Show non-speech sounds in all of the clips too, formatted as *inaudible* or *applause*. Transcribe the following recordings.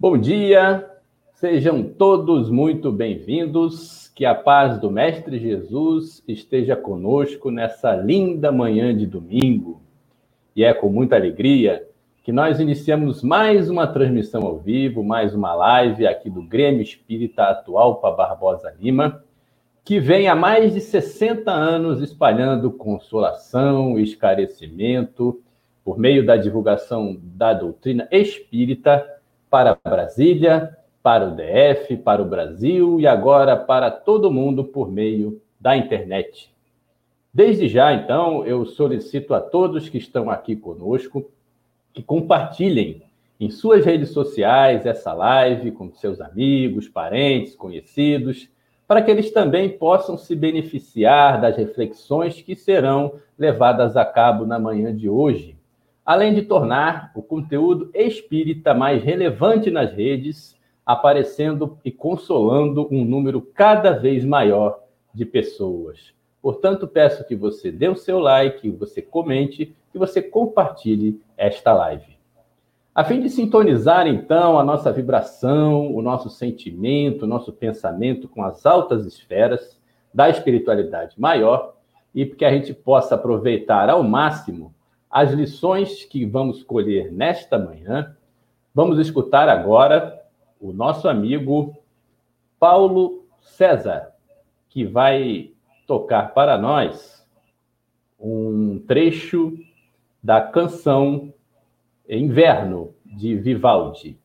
Bom dia, sejam todos muito bem-vindos. Que a paz do Mestre Jesus esteja conosco nessa linda manhã de domingo. E é com muita alegria que nós iniciamos mais uma transmissão ao vivo, mais uma live aqui do Grêmio Espírita Atual para Barbosa Lima, que vem há mais de 60 anos espalhando consolação, esclarecimento, por meio da divulgação da doutrina espírita para Brasília, para o DF, para o Brasil e agora para todo mundo por meio da internet. Desde já, então, eu solicito a todos que estão aqui conosco que compartilhem em suas redes sociais essa live com seus amigos, parentes, conhecidos, para que eles também possam se beneficiar das reflexões que serão levadas a cabo na manhã de hoje além de tornar o conteúdo espírita mais relevante nas redes, aparecendo e consolando um número cada vez maior de pessoas. Portanto, peço que você dê o seu like, que você comente, que você compartilhe esta live. A fim de sintonizar, então, a nossa vibração, o nosso sentimento, o nosso pensamento com as altas esferas da espiritualidade maior e que a gente possa aproveitar ao máximo as lições que vamos colher nesta manhã, vamos escutar agora o nosso amigo Paulo César, que vai tocar para nós um trecho da canção Inverno de Vivaldi.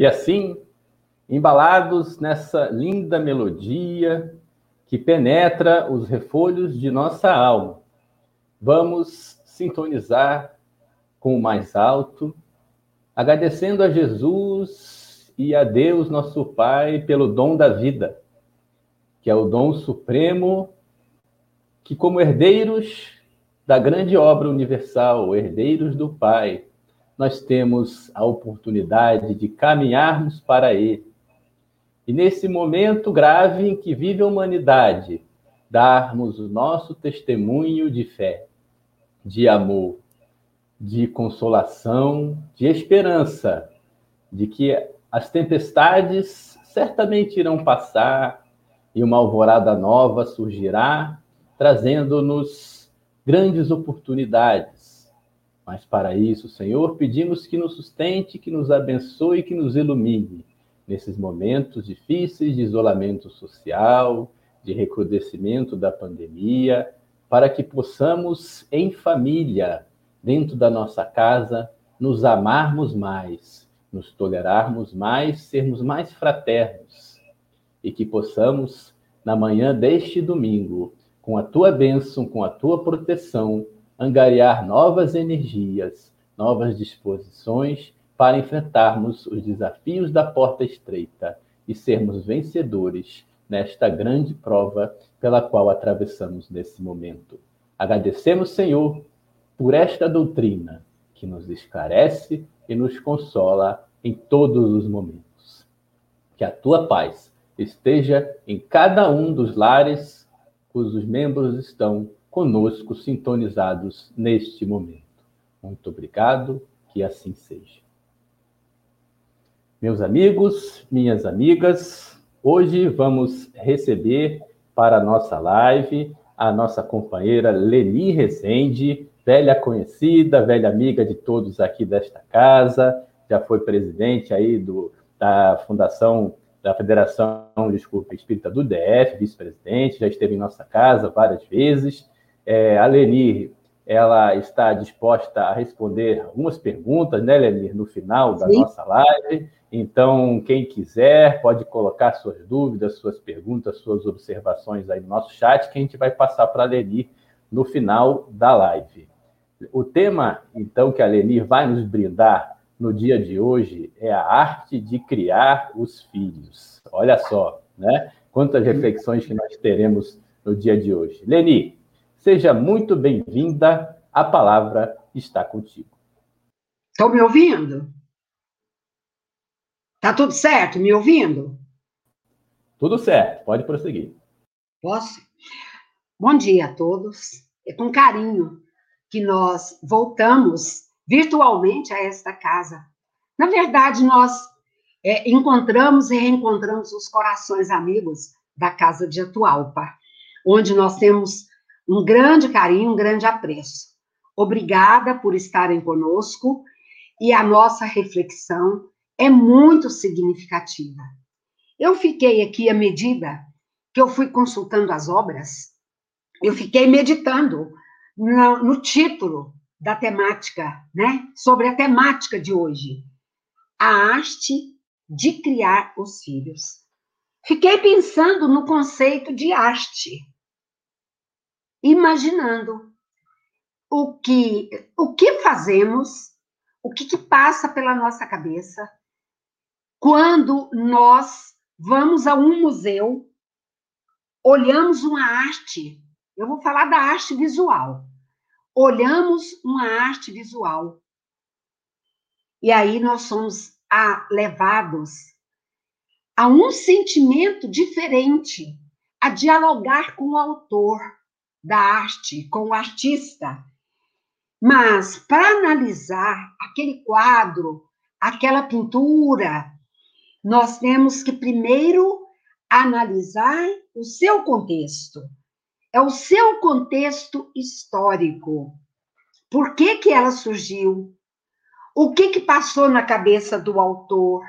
E assim, embalados nessa linda melodia que penetra os refolhos de nossa alma, vamos sintonizar com o mais alto, agradecendo a Jesus e a Deus, nosso Pai, pelo dom da vida, que é o dom supremo que, como herdeiros da grande obra universal, herdeiros do Pai, nós temos a oportunidade de caminharmos para Ele. E nesse momento grave em que vive a humanidade, darmos o nosso testemunho de fé, de amor, de consolação, de esperança, de que as tempestades certamente irão passar e uma alvorada nova surgirá, trazendo-nos grandes oportunidades mas para isso, Senhor, pedimos que nos sustente, que nos abençoe, que nos ilumine nesses momentos difíceis de isolamento social, de recrudescimento da pandemia, para que possamos, em família, dentro da nossa casa, nos amarmos mais, nos tolerarmos mais, sermos mais fraternos. E que possamos, na manhã deste domingo, com a tua bênção, com a tua proteção, angariar novas energias, novas disposições para enfrentarmos os desafios da porta estreita e sermos vencedores nesta grande prova pela qual atravessamos nesse momento. Agradecemos, Senhor, por esta doutrina que nos esclarece e nos consola em todos os momentos. Que a tua paz esteja em cada um dos lares cujos membros estão conosco sintonizados neste momento. Muito obrigado, que assim seja. Meus amigos, minhas amigas, hoje vamos receber para a nossa live a nossa companheira Leni Rezende, velha conhecida, velha amiga de todos aqui desta casa, já foi presidente aí do, da Fundação da Federação, desculpa, Espírita do DF, vice-presidente, já esteve em nossa casa várias vezes. É, a Leni, ela está disposta a responder algumas perguntas, né, Leni, no final da Sim. nossa live. Então, quem quiser pode colocar suas dúvidas, suas perguntas, suas observações aí no nosso chat, que a gente vai passar para a Leni no final da live. O tema, então, que a Leni vai nos brindar no dia de hoje é a arte de criar os filhos. Olha só, né? Quantas reflexões que nós teremos no dia de hoje. Leni, seja muito bem-vinda. A palavra está contigo. Estão me ouvindo? Tá tudo certo? Me ouvindo? Tudo certo, pode prosseguir. Posso? Bom dia a todos. É com carinho que nós voltamos virtualmente a esta casa. Na verdade, nós é, encontramos e reencontramos os corações amigos da casa de Atualpa, onde nós temos um grande carinho, um grande apreço. Obrigada por estarem conosco e a nossa reflexão é muito significativa. Eu fiquei aqui à medida que eu fui consultando as obras, eu fiquei meditando no, no título da temática, né? Sobre a temática de hoje, a arte de criar os filhos. Fiquei pensando no conceito de arte, imaginando o que o que fazemos, o que, que passa pela nossa cabeça quando nós vamos a um museu, olhamos uma arte, eu vou falar da arte visual. Olhamos uma arte visual. E aí nós somos a, levados a um sentimento diferente, a dialogar com o autor da arte, com o artista. Mas para analisar aquele quadro, aquela pintura, nós temos que primeiro analisar o seu contexto. É o seu contexto histórico. Por que, que ela surgiu? O que, que passou na cabeça do autor?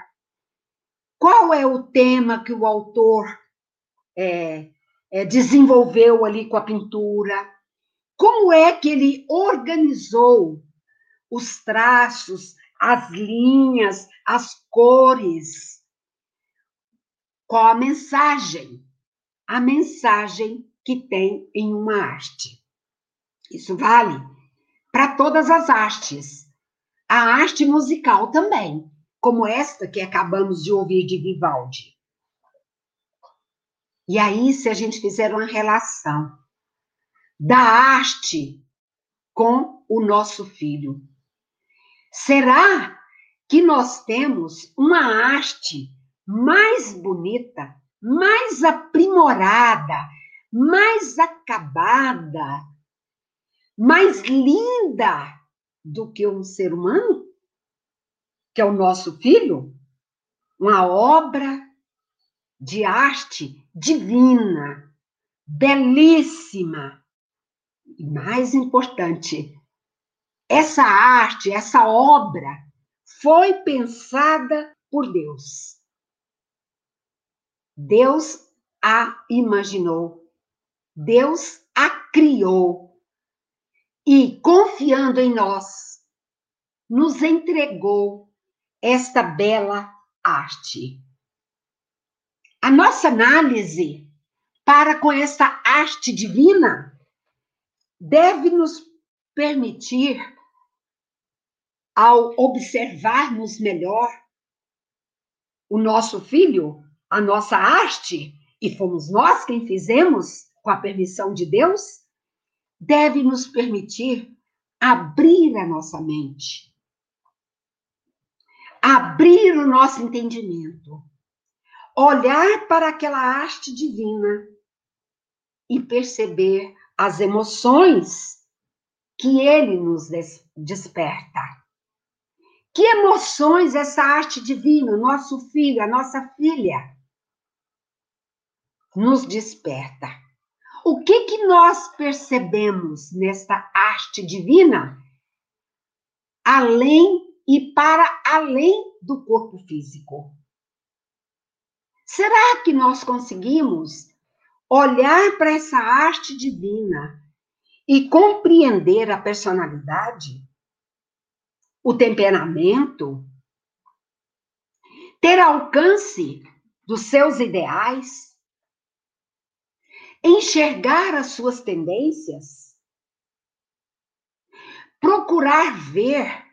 Qual é o tema que o autor é, é, desenvolveu ali com a pintura? Como é que ele organizou os traços, as linhas, as cores? Qual a mensagem? A mensagem que tem em uma arte. Isso vale para todas as artes. A arte musical também, como esta que acabamos de ouvir de Vivaldi. E aí, se a gente fizer uma relação da arte com o nosso filho, será que nós temos uma arte mais bonita, mais aprimorada, mais acabada, mais linda do que um ser humano, que é o nosso filho, uma obra de arte divina, belíssima. E mais importante, essa arte, essa obra foi pensada por Deus. Deus a imaginou. Deus a criou e, confiando em nós, nos entregou esta bela arte. A nossa análise para com esta arte divina deve nos permitir, ao observarmos melhor o nosso filho, a nossa arte, e fomos nós quem fizemos, com a permissão de Deus, deve nos permitir abrir a nossa mente, abrir o nosso entendimento, olhar para aquela arte divina e perceber as emoções que ele nos desperta. Que emoções essa arte divina, nosso filho, a nossa filha, nos desperta? O que que nós percebemos nesta arte divina, além e para além do corpo físico? Será que nós conseguimos olhar para essa arte divina e compreender a personalidade, o temperamento, ter alcance dos seus ideais, enxergar as suas tendências, procurar ver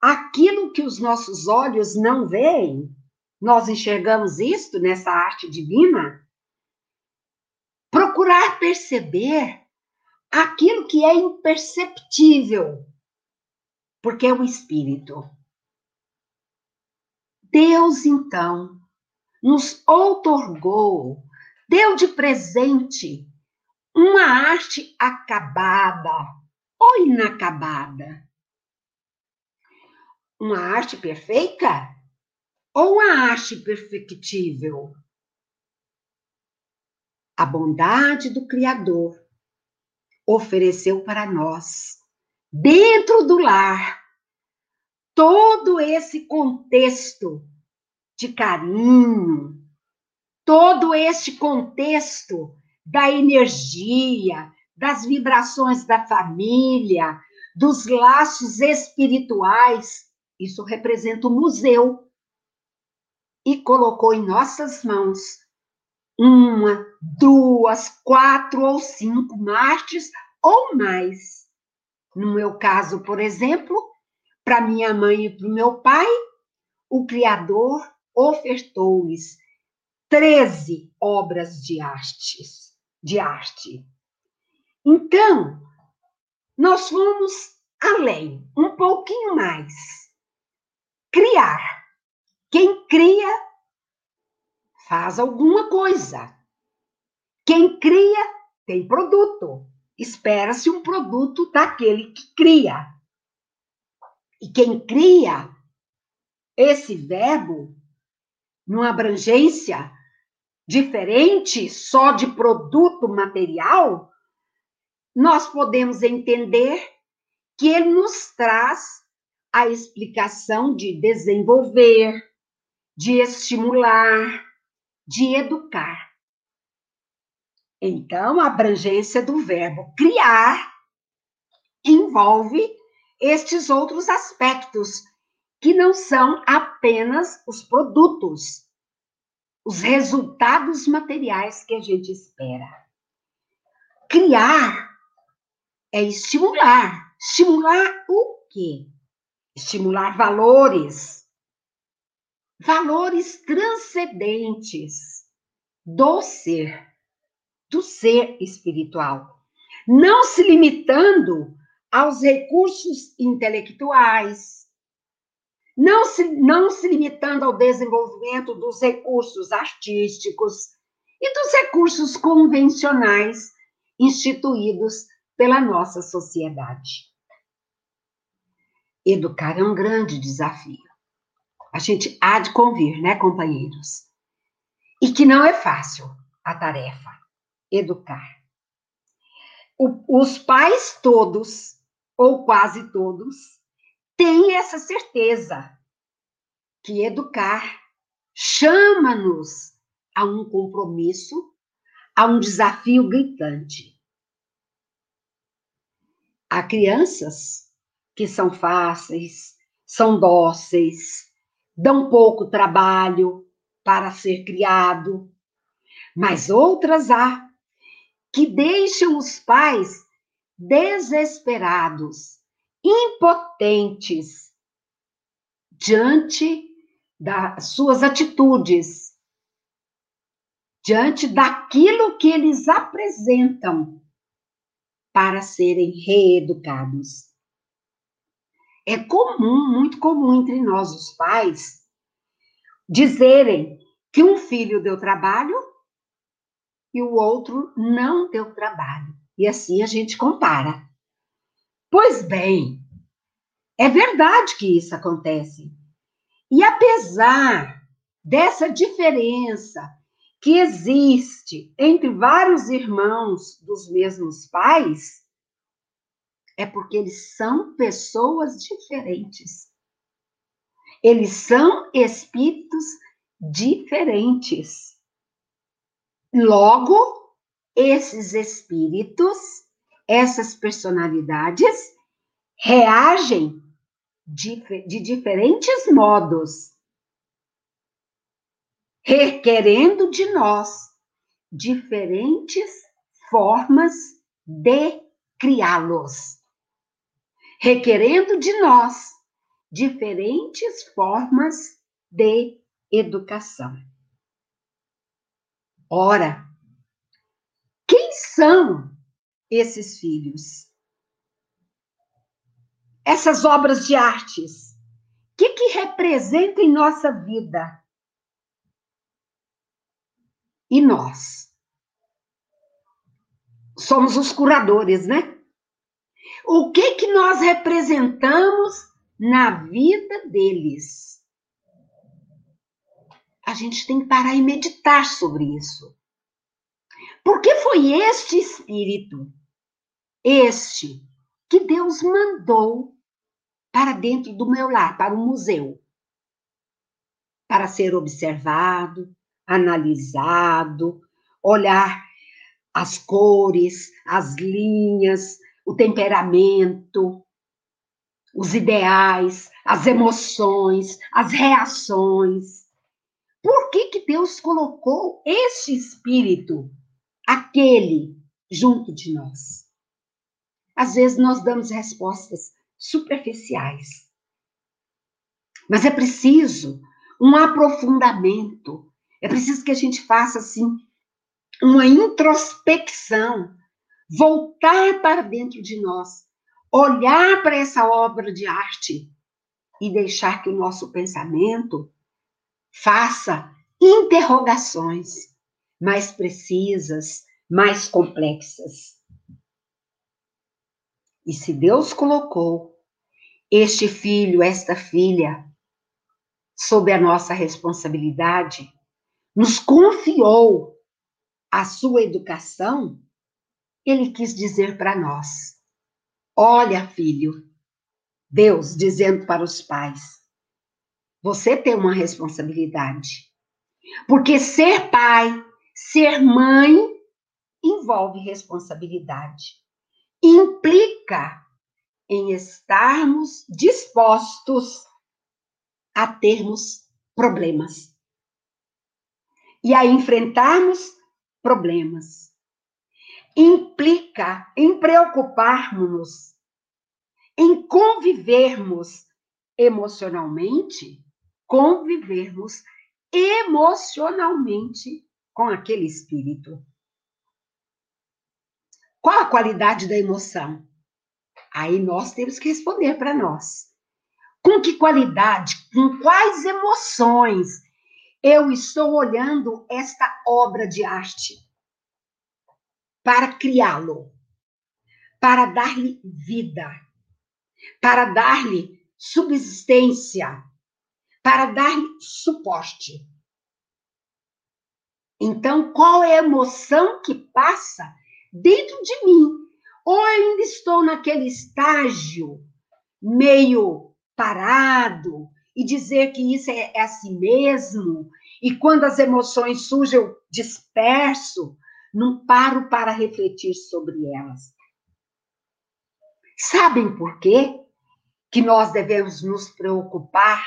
aquilo que os nossos olhos não veem nós enxergamos isto nessa arte divina, procurar perceber aquilo que é imperceptível, porque é o espírito. Deus, então, nos outorgou, deu de presente uma arte acabada ou inacabada. Uma arte perfeita? Ou a ache perfectível? A bondade do Criador ofereceu para nós, dentro do lar, todo esse contexto de carinho, todo este contexto da energia, das vibrações da família, dos laços espirituais. Isso representa o museu e colocou em nossas mãos uma, duas, quatro ou cinco martes ou mais. No meu caso, por exemplo, para minha mãe e para o meu pai, o Criador ofertou-lhes 13 obras de artes, de arte. Então, nós fomos além, um pouquinho mais. Criar quem cria faz alguma coisa. Quem cria tem produto. Espera-se um produto daquele que cria. E quem cria esse verbo numa abrangência diferente só de produto material, nós podemos entender que ele nos traz a explicação de desenvolver, de estimular, de educar. Então, a abrangência do verbo criar envolve estes outros aspectos, que não são apenas os produtos, os resultados materiais que a gente espera. Criar é estimular. Estimular o quê? Estimular valores, valores transcendentes do ser, do ser espiritual, não se limitando aos recursos intelectuais, não se, não se limitando ao desenvolvimento dos recursos artísticos e dos recursos convencionais instituídos pela nossa sociedade. Educar é um grande desafio a gente há de convir, né, companheiros? E que não é fácil a tarefa, educar. O, os pais todos, ou quase todos, têm essa certeza que educar chama-nos a um compromisso, a um desafio gritante. Há crianças que são fáceis, são dóceis, dão pouco trabalho para ser criado, mas outras há que deixam os pais desesperados, impotentes diante das suas atitudes, diante daquilo que eles apresentam para serem reeducados. É comum, muito comum entre nós, os pais, dizerem que um filho deu trabalho e o outro não deu trabalho. E assim a gente compara. Pois bem, é verdade que isso acontece. E apesar dessa diferença que existe entre vários irmãos dos mesmos pais, é porque eles são pessoas diferentes. Eles são espíritos diferentes. Logo, esses espíritos, essas personalidades, reagem de, diferentes modos, requerendo de nós diferentes formas de criá-los, requerendo de nós diferentes formas de educação. Ora, quem são esses filhos? essas obras de artes? O que, que representa em nossa vida? E nós? Somos os curadores, né? O que, que nós representamos na vida deles? A gente tem que parar e meditar sobre isso. Porque foi este espírito, este, que Deus mandou para dentro do meu lar, para o museu, para ser observado, analisado, olhar as cores, as linhas, o temperamento, os ideais, as emoções, as reações. Por que, que Deus colocou esse espírito, aquele, junto de nós? Às vezes nós damos respostas superficiais. Mas é preciso um aprofundamento, é preciso que a gente faça assim uma introspecção, voltar para dentro de nós, olhar para essa obra de arte e deixar que o nosso pensamento faça interrogações mais precisas, mais complexas. E se Deus colocou este filho, esta filha, sob a nossa responsabilidade, nos confiou a sua educação, ele quis dizer para nós: Olha, filho, Deus dizendo para os pais, você tem uma responsabilidade. Porque ser pai, ser mãe, envolve responsabilidade. Implica em estarmos dispostos a termos problemas e a enfrentarmos problemas. Implica em preocuparmos-nos, em convivermos emocionalmente, convivermos emocionalmente com aquele espírito. Qual a qualidade da emoção? Aí nós temos que responder para nós. Com que qualidade, com quais emoções eu estou olhando esta obra de arte para criá-lo, para dar-lhe vida, para dar-lhe subsistência, para dar-lhe suporte. Então, qual é a emoção que passa dentro de mim ou ainda estou naquele estágio meio parado e dizer que isso é, é assim mesmo, e quando as emoções surgem eu disperso, não paro para refletir sobre elas. Sabem por quê? Que nós devemos nos preocupar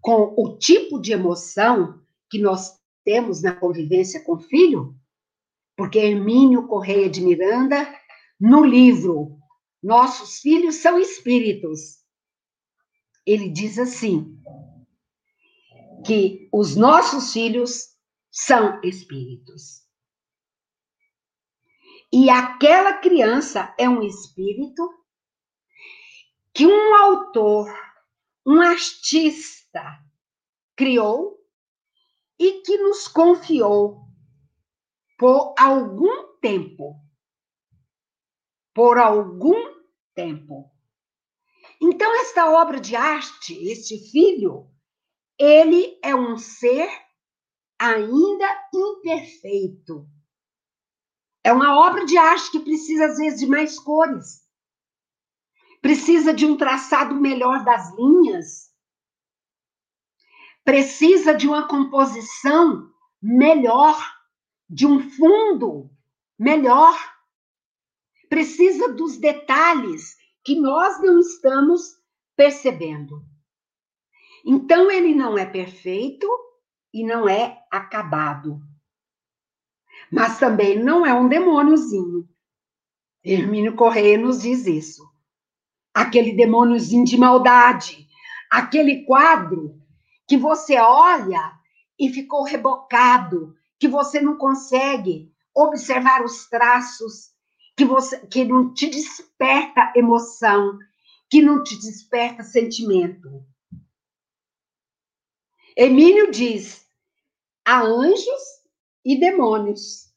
com o tipo de emoção que nós temos na convivência com o filho? Porque Hermínio Correia de Miranda, no livro Nossos Filhos São Espíritos, ele diz assim: que os nossos filhos são espíritos. E aquela criança é um espírito que um autor, um artista, criou e que nos confiou por algum tempo. Por algum tempo. Então, esta obra de arte, este filho, ele é um ser ainda imperfeito. É uma obra de arte que precisa, às vezes, de mais cores. Precisa de um traçado melhor das linhas. Precisa de uma composição melhor, de um fundo melhor. Precisa dos detalhes que nós não estamos percebendo. Então, ele não é perfeito e não é acabado. Mas também não é um demôniozinho. Hermínio Correia nos diz isso. Aquele demôniozinho de maldade, aquele quadro que você olha e ficou rebocado, que você não consegue observar os traços, que você que não te desperta emoção, que não te desperta sentimento. Emílio diz: há anjos e demônios.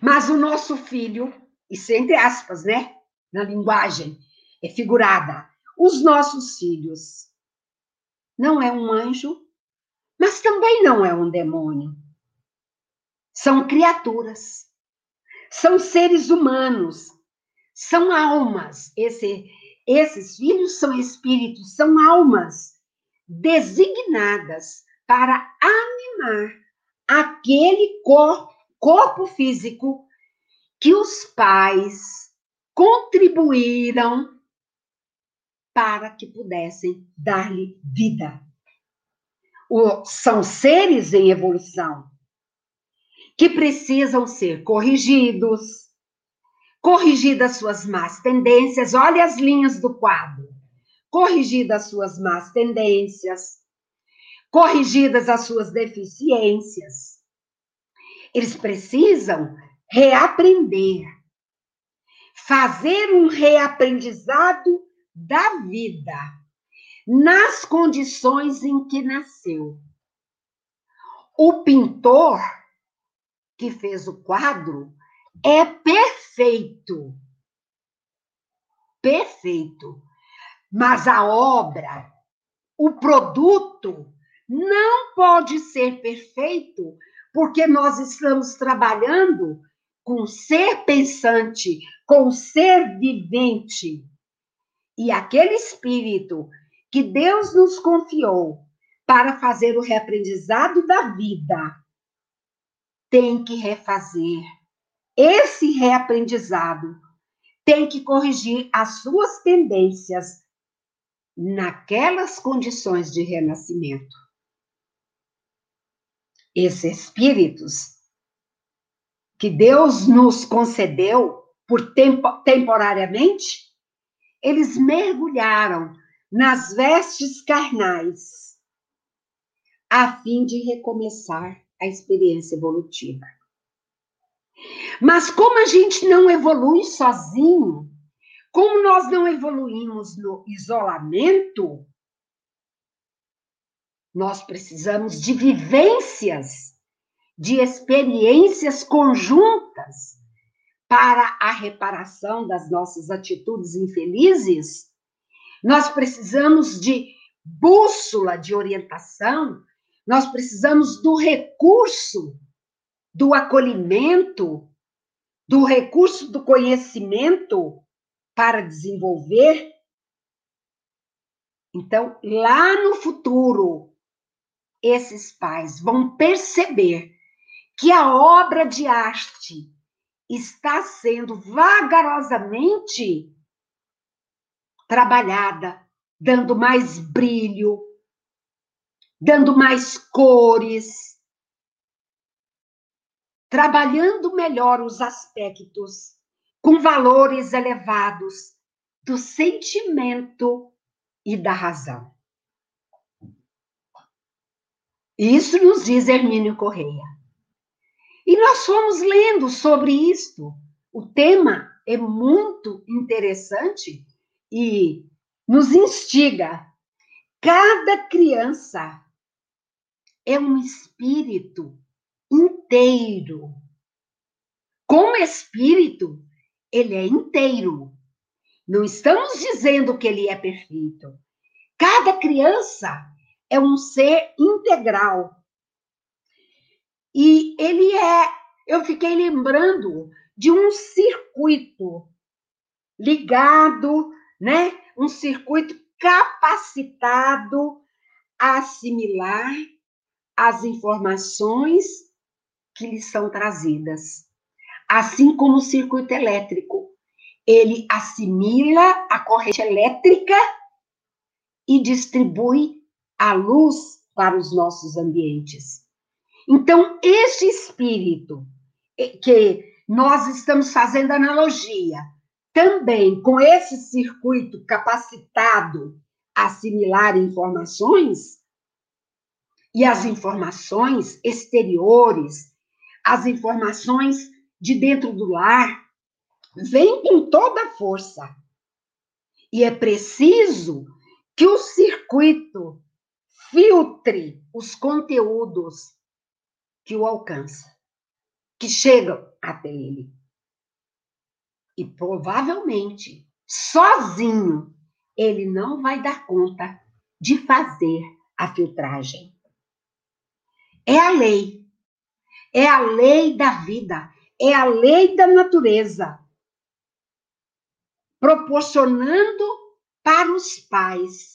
Mas o nosso filho, isso é entre aspas, né? Na linguagem é figurada. Os nossos filhos não é um anjo, mas também não é um demônio. São criaturas, são seres humanos, são almas. Esse, esses filhos são espíritos, são almas designadas para animar aquele corpo, corpo físico que os pais contribuíram para que pudessem dar-lhe vida. O, são seres em evolução que precisam ser corrigidos, corrigidas suas más tendências. Olha as linhas do quadro corrigidas as suas más tendências, corrigidas as suas deficiências. Eles precisam reaprender, fazer um reaprendizado da vida nas condições em que nasceu. O pintor que fez o quadro é perfeito. Perfeito. Mas a obra, o produto, não pode ser perfeito, porque nós estamos trabalhando com ser pensante, com ser vivente. E aquele espírito que Deus nos confiou para fazer o reaprendizado da vida tem que refazer esse reaprendizado, tem que corrigir as suas tendências naquelas condições de renascimento. Esses espíritos que Deus nos concedeu por tempo, temporariamente, eles mergulharam nas vestes carnais a fim de recomeçar a experiência evolutiva. Mas como a gente não evolui sozinho, como nós não evoluímos no isolamento, nós precisamos de vivências, de experiências conjuntas para a reparação das nossas atitudes infelizes. Nós precisamos de bússola de orientação, nós precisamos do recurso do acolhimento, do recurso do conhecimento para desenvolver. Então, lá no futuro, esses pais vão perceber que a obra de arte está sendo vagarosamente trabalhada, dando mais brilho, dando mais cores, trabalhando melhor os aspectos com valores elevados do sentimento e da razão. Isso nos diz Hermínio Correia. E nós fomos lendo sobre isto. O tema é muito interessante e nos instiga. Cada criança é um espírito inteiro. Como espírito, ele é inteiro. Não estamos dizendo que ele é perfeito. Cada criança é um ser integral. E ele é, eu fiquei lembrando de um circuito ligado, né? Um circuito capacitado a assimilar as informações que lhe são trazidas. Assim como o circuito elétrico, ele assimila a corrente elétrica e distribui a luz para os nossos ambientes. Então, este espírito que nós estamos fazendo analogia também com esse circuito capacitado a assimilar informações e as informações exteriores, as informações de dentro do lar, vem com toda a força. E é preciso que o circuito filtre os conteúdos que o alcançam, que chegam até ele. E provavelmente, sozinho, ele não vai dar conta de fazer a filtragem. É a lei. É a lei da vida. É a lei da natureza. Proporcionando para os pais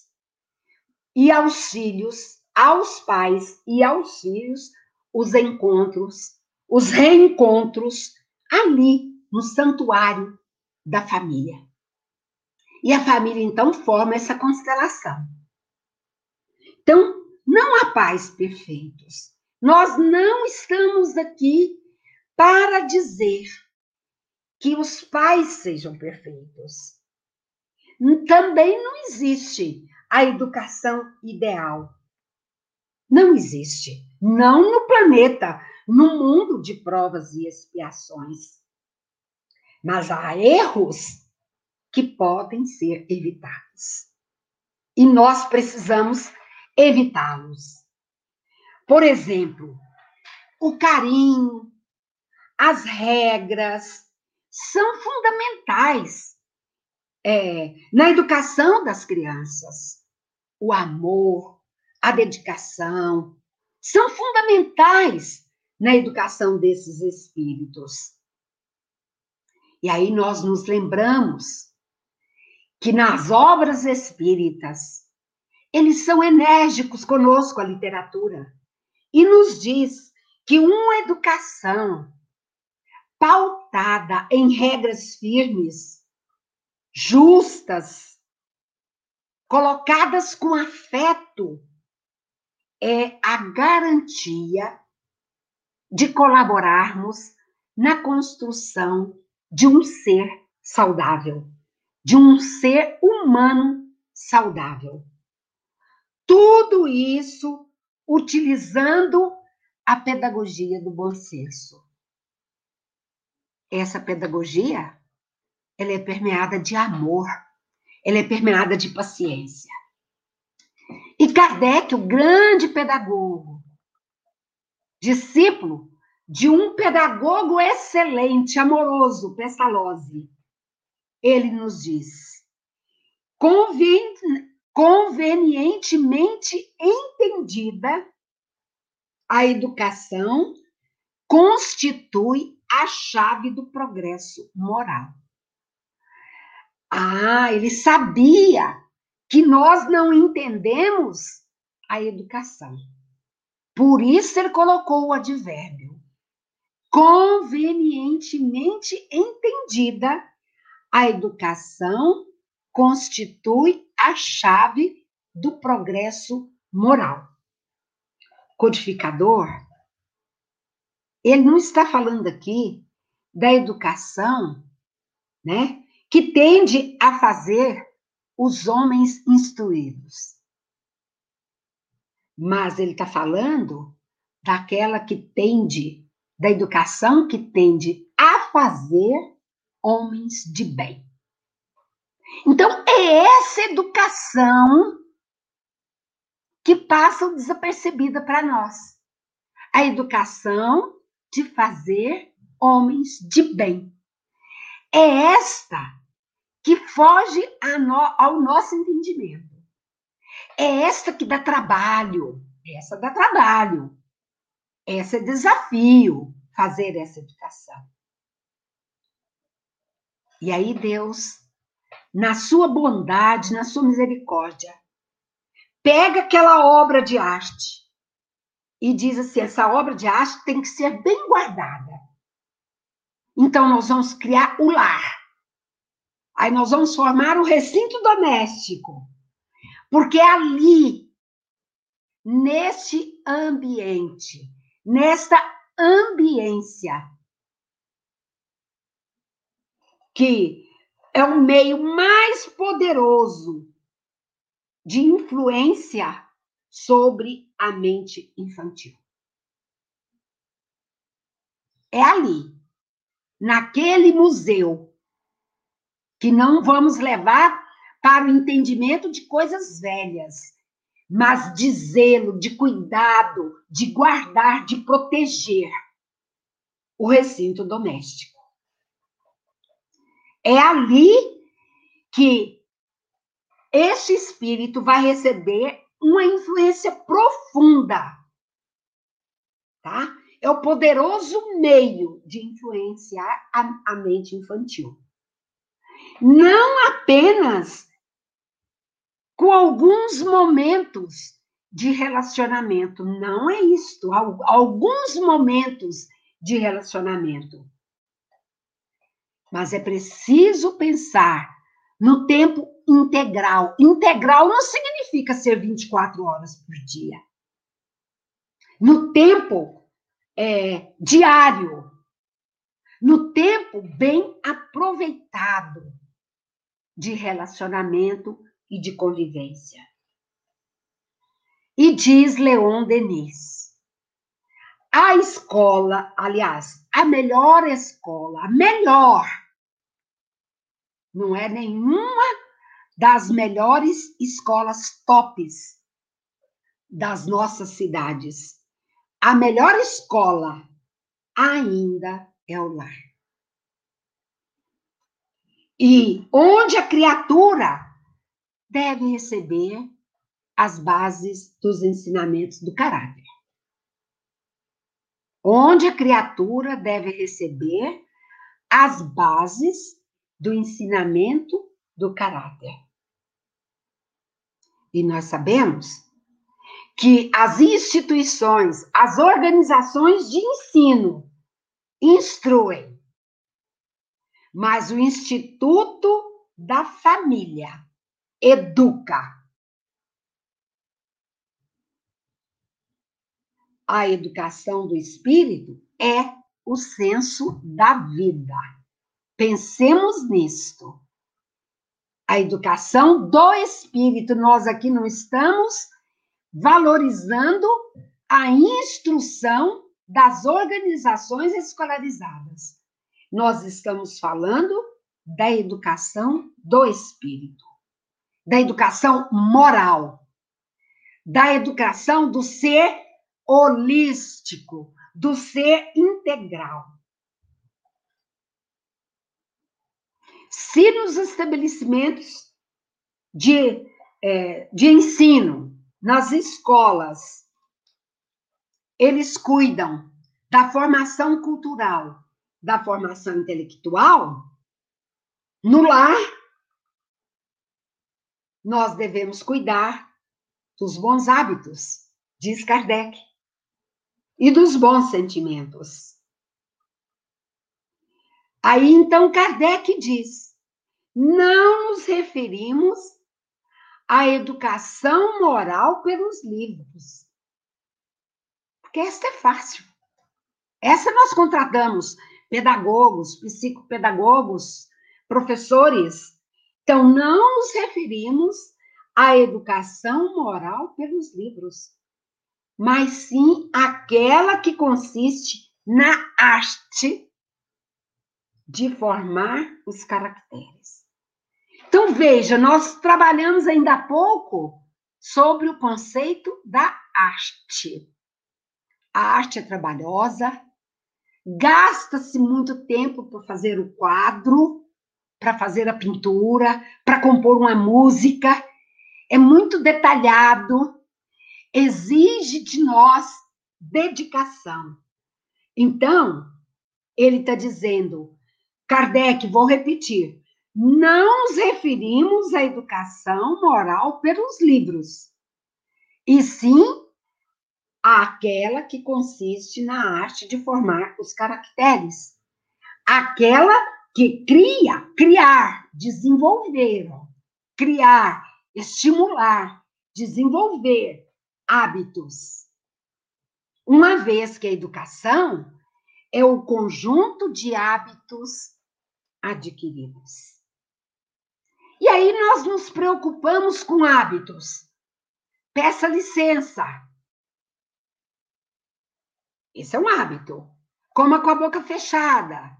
e filhos, aos pais e aos filhos, os encontros, os reencontros ali no santuário da família. E a família então forma essa constelação. Então, não há pais perfeitos. Nós não estamos aqui para dizer que os pais sejam perfeitos. Também não existe a educação ideal. Não existe. Não no planeta, no mundo de provas e expiações. Mas há erros que podem ser evitados. E nós precisamos evitá-los. Por exemplo, o carinho, as regras são fundamentais é, na educação das crianças. O amor, a dedicação, são fundamentais na educação desses espíritos. E aí nós nos lembramos que nas obras espíritas, eles são enérgicos conosco, a literatura, e nos diz que uma educação pautada em regras firmes, justas, colocadas com afeto, é a garantia de colaborarmos na construção de um ser saudável, de um ser humano saudável. Tudo isso utilizando a pedagogia do bom senso. Essa pedagogia, ela é permeada de amor, ela é permeada de paciência. E Kardec, o grande pedagogo, discípulo de um pedagogo excelente, amoroso, Pestalozzi, ele nos diz: convenientemente entendida, a educação constitui a chave do progresso moral. Ah, ele sabia que nós não entendemos a educação. Por isso ele colocou o advérbio. Convenientemente entendida, a educação constitui a chave do progresso moral. Codificador, ele não está falando aqui da educação, né, que tende a fazer os homens instruídos. Mas ele está falando daquela que tende, da educação que tende a fazer homens de bem. Então, é essa educação que passa desapercebida para nós. A educação de fazer homens de bem. É esta que foge no, ao nosso entendimento. É esta que dá trabalho. Essa dá trabalho. Essa é desafio fazer essa educação. E aí Deus, na sua bondade, na sua misericórdia, pega aquela obra de arte e diz assim: essa obra de arte tem que ser bem guardada. Então, nós vamos criar o lar. Aí, nós vamos formar o recinto doméstico. Porque ali, neste ambiente, nesta ambiência, que é o meio mais poderoso de influência sobre a mente infantil. É ali, naquele museu, que não vamos levar para o entendimento de coisas velhas, mas de zelo, de cuidado, de guardar, de proteger o recinto doméstico. É ali que este espírito vai receber uma influência profunda, tá? É o poderoso meio de influenciar a, a mente infantil. Não apenas com alguns momentos de relacionamento, não é isto, alguns momentos de relacionamento. Mas é preciso pensar no tempo integral. Integral não significa ser 24 horas por dia. No tempo é, diário, no tempo bem aproveitado de relacionamento e de convivência. E diz Leon Denis: a escola, aliás, a melhor escola, a melhor, não é nenhuma das melhores escolas tops das nossas cidades. A melhor escola ainda é o lar. E onde a criatura deve receber as bases dos ensinamentos do caráter. Onde a criatura deve receber as bases do ensinamento do caráter. E nós sabemos que as instituições, as organizações de ensino instruem, mas o Instituto da Família educa. A educação do espírito é o senso da vida. Pensemos nisto a educação do espírito. Nós aqui não estamos valorizando a instrução das organizações escolarizadas. Nós estamos falando da educação do espírito, da educação moral, da educação do ser holístico, do ser integral. Se nos estabelecimentos de, é, de ensino, nas escolas, eles cuidam da formação cultural, da formação intelectual, no lar, nós devemos cuidar dos bons hábitos, diz Kardec, e dos bons sentimentos. Aí então Kardec diz: não nos referimos à educação moral pelos livros. Porque esta é fácil. Essa nós contratamos pedagogos, psicopedagogos, professores. Então, não nos referimos à educação moral pelos livros, mas sim aquela que consiste na arte de formar os caracteres. Então, veja, nós trabalhamos ainda há pouco sobre o conceito da arte. A arte é trabalhosa, gasta-se muito tempo para fazer o quadro, para fazer a pintura, para compor uma música, é muito detalhado, exige de nós dedicação. Então, ele está dizendo, Kardec, vou repetir, não nos referimos à educação moral pelos livros, e sim àquela que consiste na arte de formar os caracteres, aquela que cria, criar, desenvolver, criar, estimular, desenvolver hábitos. Uma vez que a educação é o conjunto de hábitos adquiridos. E aí nós nos preocupamos com hábitos. Peça licença. Esse é um hábito. Coma com a boca fechada.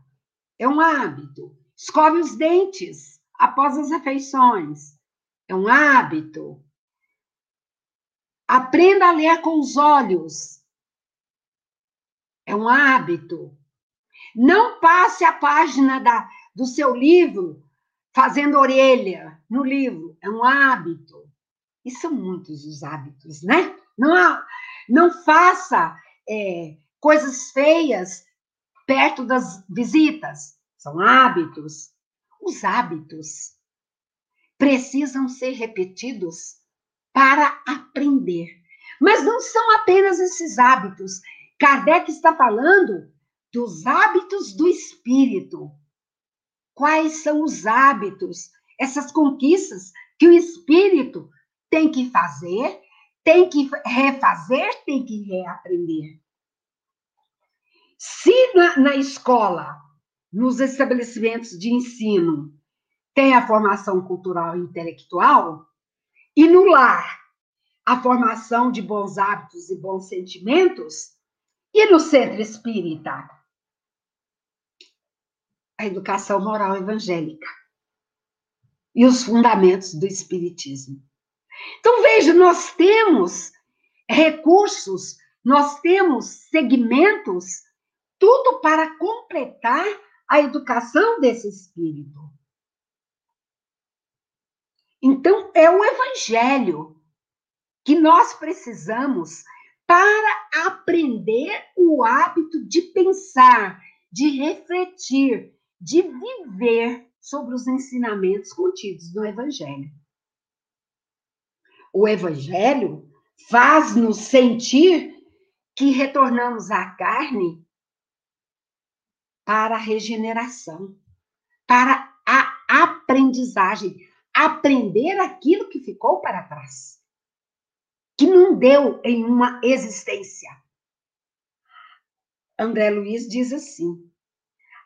É um hábito. Escove os dentes após as refeições. É um hábito. Aprenda a ler com os olhos. É um hábito. Não passe a página da, do seu livro fazendo orelha no livro. É um hábito. E são muitos os hábitos, né? Não, não faça é, coisas feias perto das visitas. São hábitos. Os hábitos precisam ser repetidos para aprender. Mas não são apenas esses hábitos. Kardec está falando dos hábitos do espírito. Quais são os hábitos, essas conquistas que o espírito tem que fazer, tem que refazer, tem que reaprender? Se na, na escola, nos estabelecimentos de ensino, tem a formação cultural e intelectual, e no lar, a formação de bons hábitos e bons sentimentos, e no centro espírita, a educação moral evangélica e os fundamentos do espiritismo. Então, veja, nós temos recursos, nós temos segmentos, tudo para completar a educação desse espírito. Então, é o evangelho que nós precisamos para aprender o hábito de pensar, de refletir, de viver sobre os ensinamentos contidos no Evangelho. O Evangelho faz-nos sentir que retornamos à carne para a regeneração, para a aprendizagem, aprender aquilo que ficou para trás, que não deu em uma existência. André Luiz diz assim: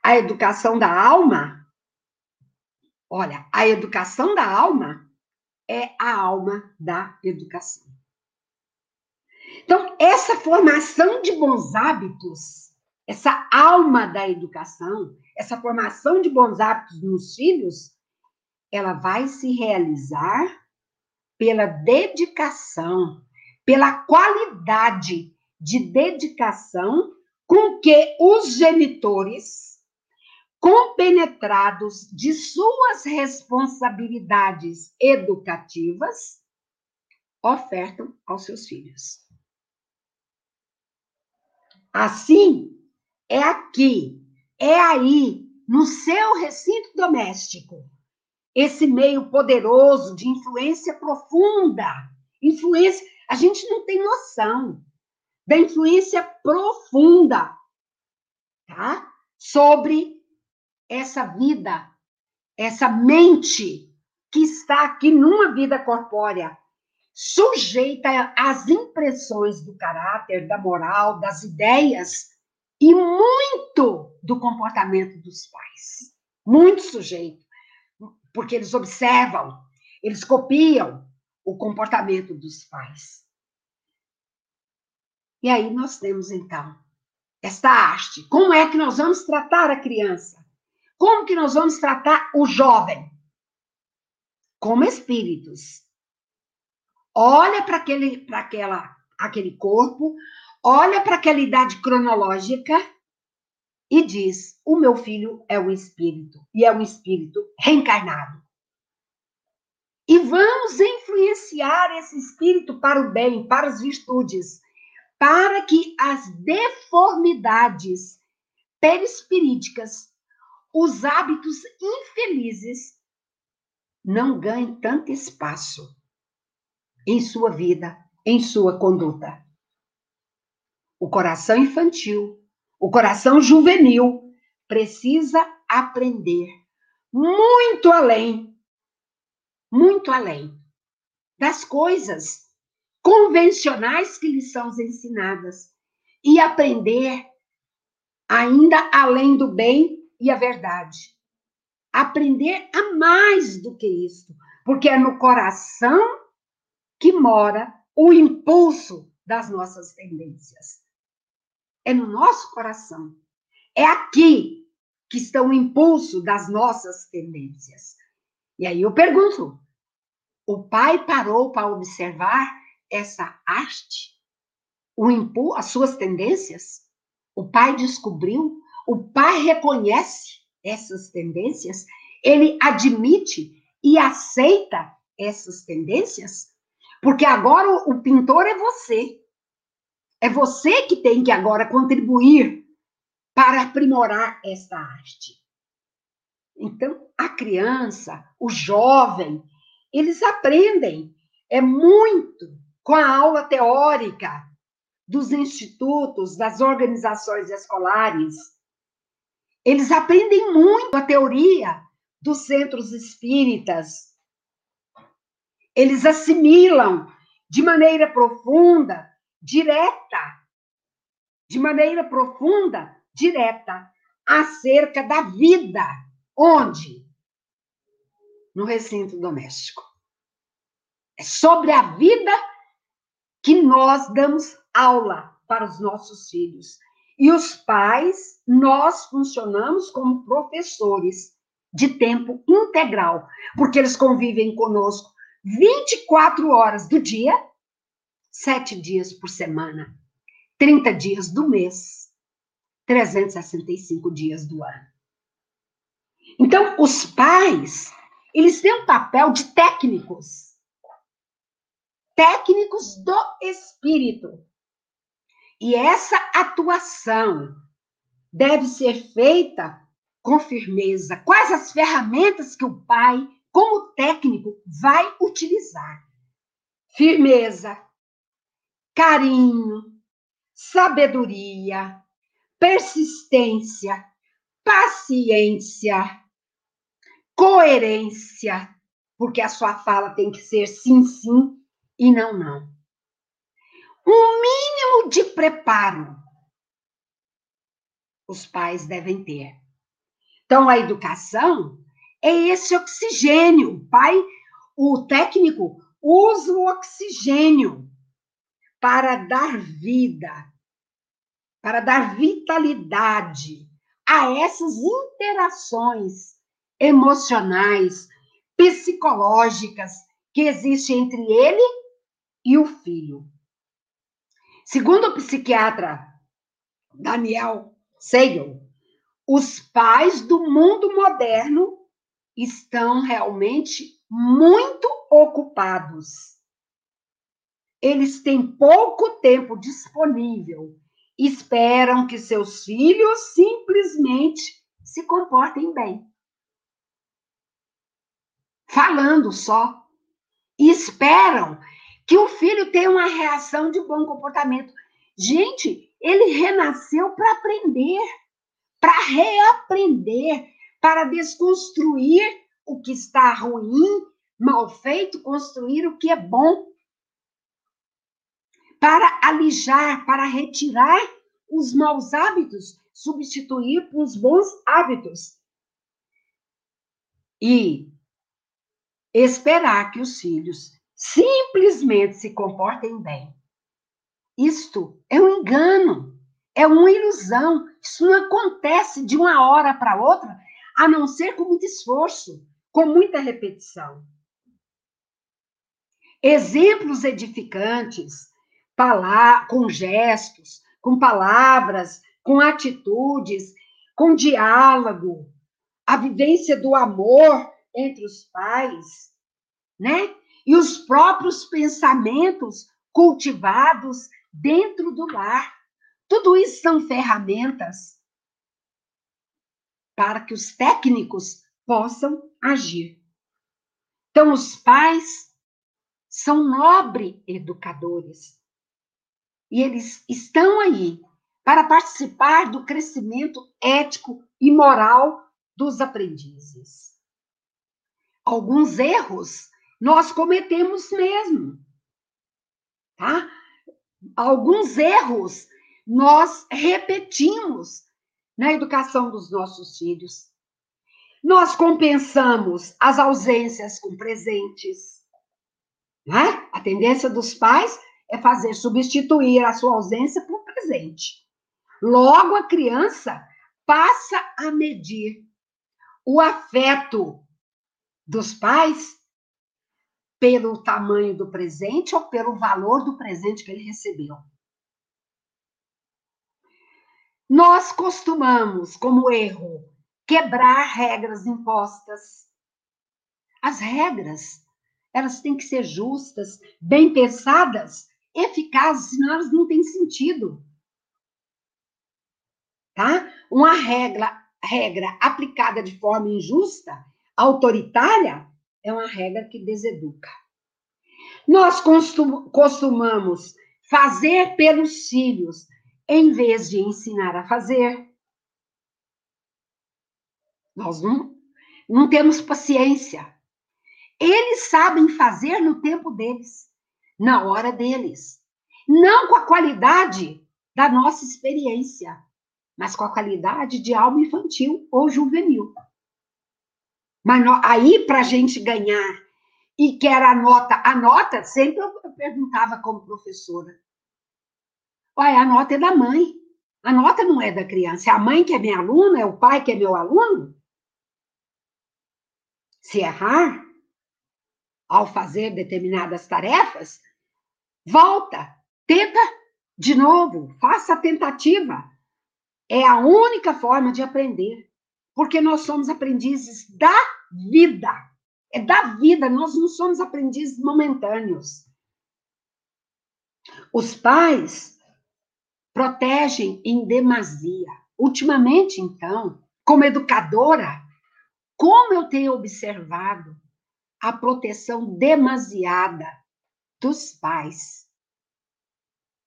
a educação da alma, olha, a educação da alma é a alma da educação. Então, essa formação de bons hábitos, essa alma da educação, essa formação de bons hábitos nos filhos, ela vai se realizar pela dedicação, pela qualidade de dedicação com que os genitores compenetrados de suas responsabilidades educativas, ofertam aos seus filhos. Assim, é aqui, é aí, no seu recinto doméstico, esse meio poderoso de influência profunda, influência, a gente não tem noção da influência profunda, tá? Sobre essa vida essa mente que está aqui numa vida corpórea, sujeita às impressões do caráter, da moral, das ideias e muito do comportamento dos pais. Muito sujeito, porque eles observam, eles copiam o comportamento dos pais. E aí nós temos então esta arte. Como é que nós vamos tratar a criança? Como que nós vamos tratar o jovem? Como espíritos. Olha para aquele, para aquela, aquele corpo, olha para aquela idade cronológica e diz: o meu filho é um espírito e é um espírito reencarnado. E vamos influenciar esse espírito para o bem, para as virtudes, para que as deformidades perispiríticas, os hábitos infelizes, não ganhem tanto espaço em sua vida, em sua conduta. O coração infantil, o coração juvenil, precisa aprender muito além, muito além das coisas convencionais que lhes são ensinadas e aprender ainda além do bem e a verdade. Aprender a mais do que isso, porque é no coração que mora o impulso das nossas tendências. É no nosso coração. É aqui que está o impulso das nossas tendências. E aí eu pergunto: o pai parou para observar essa arte, o impor as suas tendências, o pai descobriu, o pai reconhece essas tendências, ele admite e aceita essas tendências, porque agora o pintor é você. É você que tem que agora contribuir para aprimorar esta arte. Então, a criança, o jovem, eles aprendem é muito com a aula teórica dos institutos, das organizações escolares. Eles aprendem muito a teoria dos centros espíritas. Eles assimilam de maneira profunda, direta, de maneira profunda, direta, acerca da vida. Onde? No recinto doméstico. É sobre a vida que nós damos aula para os nossos filhos. E os pais, nós funcionamos como professores de tempo integral, porque eles convivem conosco 24 horas do dia, sete dias por semana, 30 dias do mês, 365 dias do ano. Então, os pais, eles têm um papel de técnicos técnicos do espírito. E essa atuação deve ser feita com firmeza. Quais as ferramentas que o pai, como técnico, vai utilizar? Firmeza, carinho, sabedoria, persistência, paciência, coerência, porque a sua fala tem que ser sim, sim e não, não. Um mínimo de preparo os pais devem ter. Então, a educação é esse oxigênio. O pai, o técnico, usa o oxigênio para dar vida, para dar vitalidade a essas interações emocionais, psicológicas que existem entre ele e o filho. Segundo o psiquiatra Daniel Seigel, os pais do mundo moderno estão realmente muito ocupados. Eles têm pouco tempo disponível. Esperam que seus filhos simplesmente se comportem bem. Falando só. Esperam que o filho tenha uma reação de bom comportamento. Gente, ele renasceu para aprender, para reaprender, para desconstruir o que está ruim, mal feito, construir o que é bom. Para alijar, para retirar os maus hábitos, substituir por os bons hábitos. E esperar que os filhos simplesmente se comportem bem. Isto é um engano, é uma ilusão. Isso não acontece de uma hora para outra, a não ser com muito esforço, com muita repetição. Exemplos edificantes, com gestos, com palavras, com atitudes, com diálogo, a vivência do amor entre os pais, né? E os próprios pensamentos cultivados dentro do lar. Tudo isso são ferramentas para que os técnicos possam agir. Então, os pais são nobre educadores. E eles estão aí para participar do crescimento ético e moral dos aprendizes. Alguns erros nós cometemos mesmo, tá? Alguns erros nós repetimos na educação dos nossos filhos. Nós compensamos as ausências com presentes. Né? A tendência dos pais é fazer substituir a sua ausência por presente. Logo, a criança passa a medir o afeto dos pais pelo tamanho do presente ou pelo valor do presente que ele recebeu. Nós costumamos, como erro, quebrar regras impostas. As regras, elas têm que ser justas, bem pensadas, eficazes, senão elas não têm sentido. Tá? Uma regra, regra aplicada de forma injusta, autoritária, é uma regra que deseduca. Nós costumamos fazer pelos filhos em vez de ensinar a fazer. Nós não, não temos paciência. Eles sabem fazer no tempo deles, na hora deles. Não com a qualidade da nossa experiência, mas com a qualidade de alma infantil ou juvenil. Mas aí, para a gente ganhar e quer a nota, a nota, sempre eu perguntava como professora, Olha, a nota é da mãe. A nota não é da criança. É a mãe que é minha aluna, é o pai que é meu aluno. Se errar ao fazer determinadas tarefas, volta, tenta de novo, faça a tentativa. É a única forma de aprender, porque nós somos aprendizes da vida. É da vida, nós não somos aprendizes momentâneos. Os pais protegem em demasia. Ultimamente, então, como educadora, como eu tenho observado a proteção demasiada dos pais.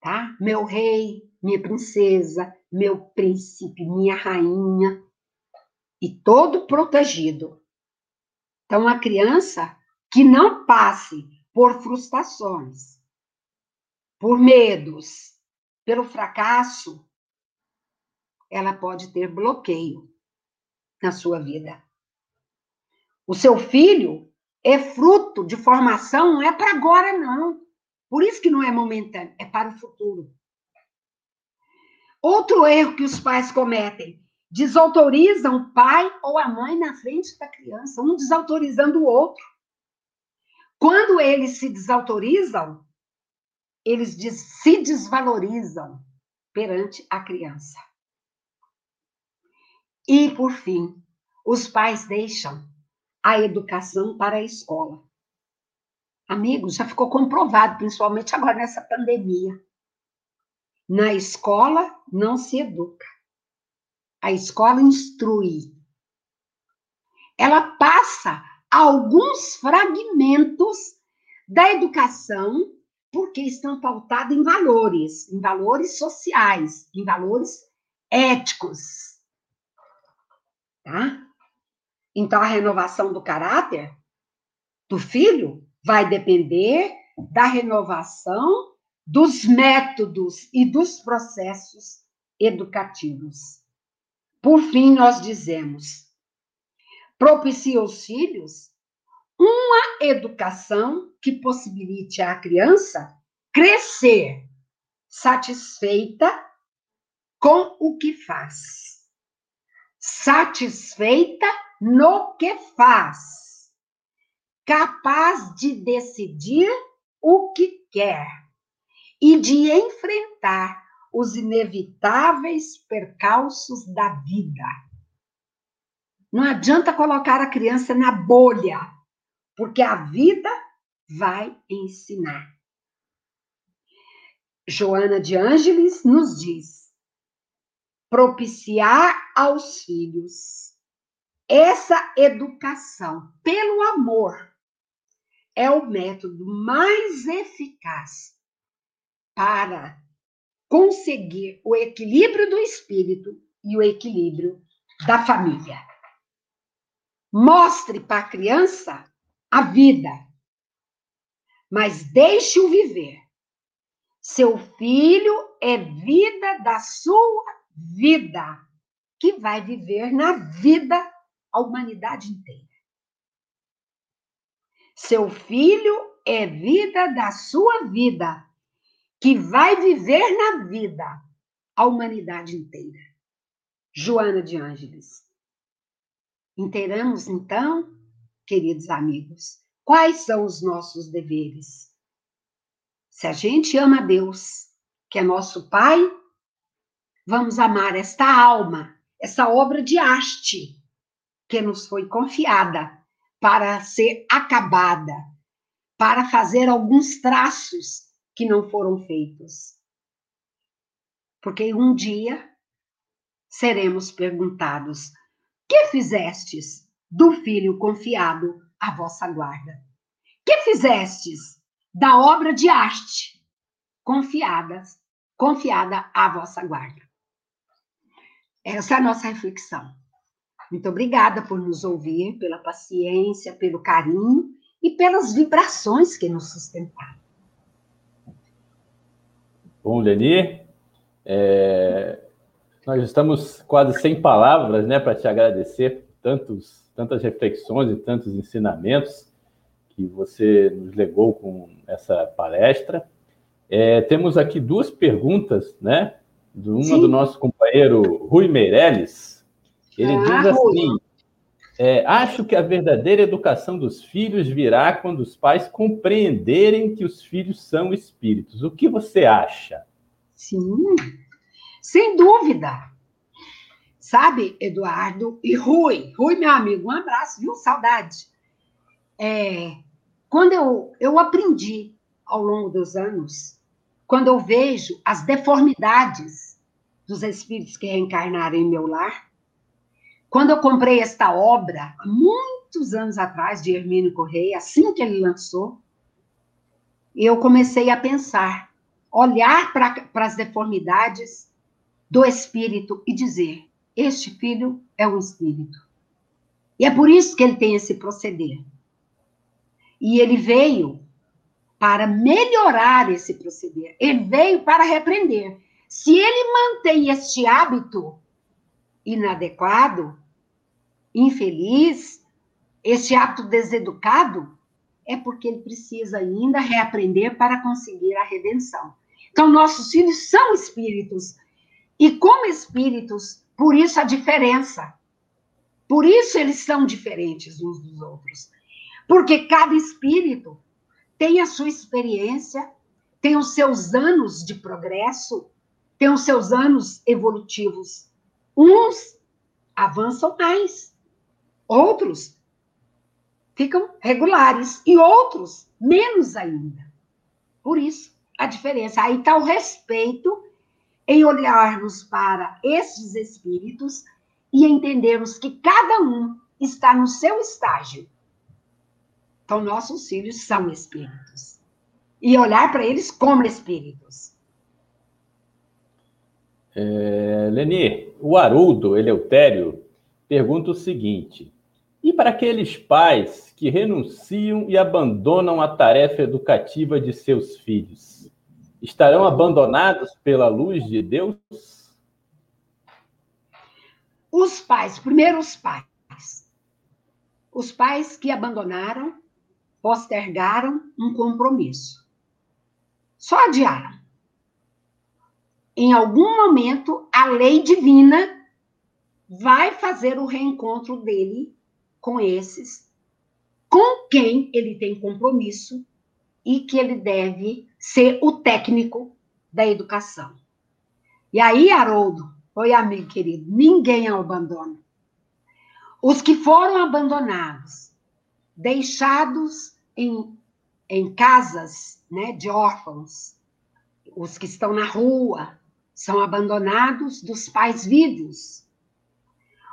Tá? Meu rei, minha princesa, meu príncipe, minha rainha, e todo protegido. Então, a criança que não passe por frustrações, por medos, pelo fracasso, ela pode ter bloqueio na sua vida. O seu filho é fruto de formação, não é para agora, não. Por isso que não é momentâneo, é para o futuro. Outro erro que os pais cometem: desautorizam o pai ou a mãe na frente da criança, um desautorizando o outro. Quando eles se desautorizam, eles se desvalorizam perante a criança. E, por fim, os pais deixam a educação para a escola. Amigos, já ficou comprovado, principalmente agora nessa pandemia. Na escola não se educa. A escola instrui. Ela passa alguns fragmentos da educação porque estão pautados em valores, em valores sociais, em valores éticos. Tá? Então, a renovação do caráter do filho vai depender da renovação dos métodos e dos processos educativos. Por fim, nós dizemos: propicia aos filhos uma educação que possibilite à criança crescer satisfeita com o que faz. Satisfeita no que faz. Capaz de decidir o que quer e de enfrentar os inevitáveis percalços da vida. Não adianta colocar a criança na bolha, porque a vida vai ensinar. Joana de Ângeles nos diz: propiciar aos filhos essa educação pelo amor é o método mais eficaz para conseguir o equilíbrio do espírito e o equilíbrio da família. Mostre para a criança a vida, mas deixe-o viver. Seu filho é vida da sua vida, que vai viver na vida a humanidade inteira. Seu filho é vida da sua vida, que vai viver na vida a humanidade inteira. Joana de Ângeles. Inteiramos, então, queridos amigos, quais são os nossos deveres? Se a gente ama Deus, que é nosso Pai, vamos amar esta alma, essa obra de arte que nos foi confiada para ser acabada, para fazer alguns traços que não foram feitos. Porque um dia seremos perguntados: que fizestes do filho confiado à vossa guarda? Que fizestes da obra de arte confiada, confiada à vossa guarda? Essa é a nossa reflexão. Muito obrigada por nos ouvir, pela paciência, pelo carinho e pelas vibrações que nos sustentaram. Bom, Leni, é, nós estamos quase sem palavras né, para te agradecer tantos, tantas reflexões e tantos ensinamentos que você nos legou com essa palestra. É, temos aqui duas perguntas, né? Uma Sim. do nosso companheiro Rui Meirelles. Ele ah, diz assim: é, acho que a verdadeira educação dos filhos virá quando os pais compreenderem que os filhos são espíritos. O que você acha? Sim, sem dúvida. Sabe, Eduardo e Rui, Rui, meu amigo, um abraço, viu? Saudade. É, quando eu, eu aprendi ao longo dos anos, quando eu vejo as deformidades dos espíritos que reencarnaram em meu lar, quando eu comprei esta obra, muitos anos atrás, de Hermínio Correia, assim que ele lançou, eu comecei a pensar, olhar para as deformidades do espírito e dizer: este filho é um espírito. E é por isso que ele tem esse proceder. E ele veio para melhorar esse proceder. Ele veio para repreender. Se ele mantém este hábito, inadequado, infeliz, este ato deseducado, é porque ele precisa ainda reaprender para conseguir a redenção. Então, nossos filhos são espíritos. E como espíritos, por isso a diferença. Por isso eles são diferentes uns dos outros. Porque cada espírito tem a sua experiência, tem os seus anos de progresso, tem os seus anos evolutivos. Uns avançam mais, outros ficam regulares e outros menos ainda. Por isso, a diferença. Aí está o respeito em olharmos para esses espíritos e entendermos que cada um está no seu estágio. Então, nossos filhos são espíritos. E olhar para eles como espíritos. É, Leni, o Haroldo Eleutério pergunta o seguinte: E para aqueles pais que renunciam e abandonam a tarefa educativa de seus filhos, estarão abandonados pela luz de Deus? Os pais, primeiro os pais. Os pais que abandonaram, postergaram um compromisso. Só adiaram. Em algum momento, a lei divina vai fazer o reencontro dele com esses, com quem ele tem compromisso e que ele deve ser o técnico da educação. E aí, Haroldo, oi, amigo querido, ninguém abandona. Os que foram abandonados, deixados em, em casas né, de órfãos, os que estão na rua, são abandonados dos pais vivos.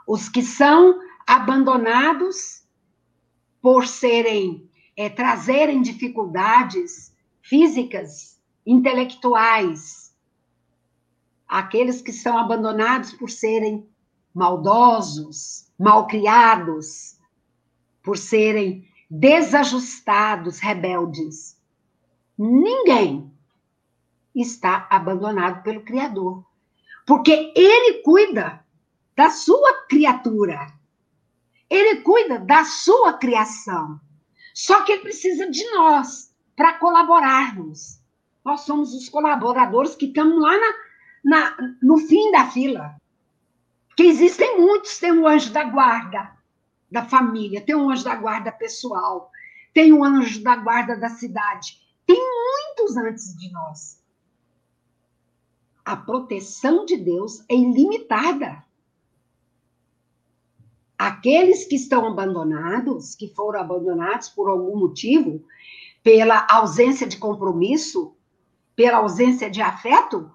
Os que são abandonados por serem, é, trazerem dificuldades físicas, intelectuais, aqueles que são abandonados por serem maldosos, malcriados, por serem desajustados, rebeldes. Ninguém está abandonado pelo Criador, porque Ele cuida da sua criatura. Ele cuida da sua criação. Só que ele precisa de nós para colaborarmos. Nós somos os colaboradores que estamos lá na, na, no fim da fila. Que existem muitos, tem o anjo da guarda da família, tem o anjo da guarda pessoal, tem o anjo da guarda da cidade. Tem muitos antes de nós. A proteção de Deus é ilimitada. Aqueles que estão abandonados, que foram abandonados por algum motivo, pela ausência de compromisso, pela ausência de afeto,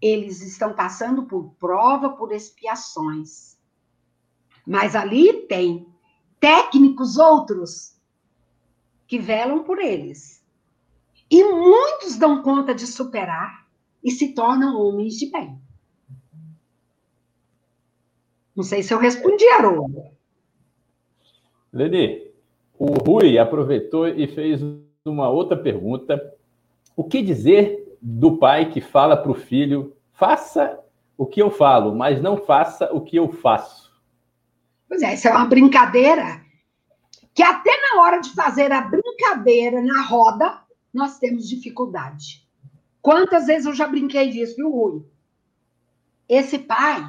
eles estão passando por prova, por expiações. Mas ali tem técnicos outros que velam por eles. E muitos dão conta de superar e se tornam homens de bem. Não sei se eu respondi, Haroldo. Leni, o Rui aproveitou e fez uma outra pergunta. O que dizer do pai que fala para o filho: faça o que eu falo, mas não faça o que eu faço? Pois é, isso é uma brincadeira que até na hora de fazer a brincadeira na roda, nós temos dificuldade. Quantas vezes eu já brinquei disso, viu, Rui? Esse pai,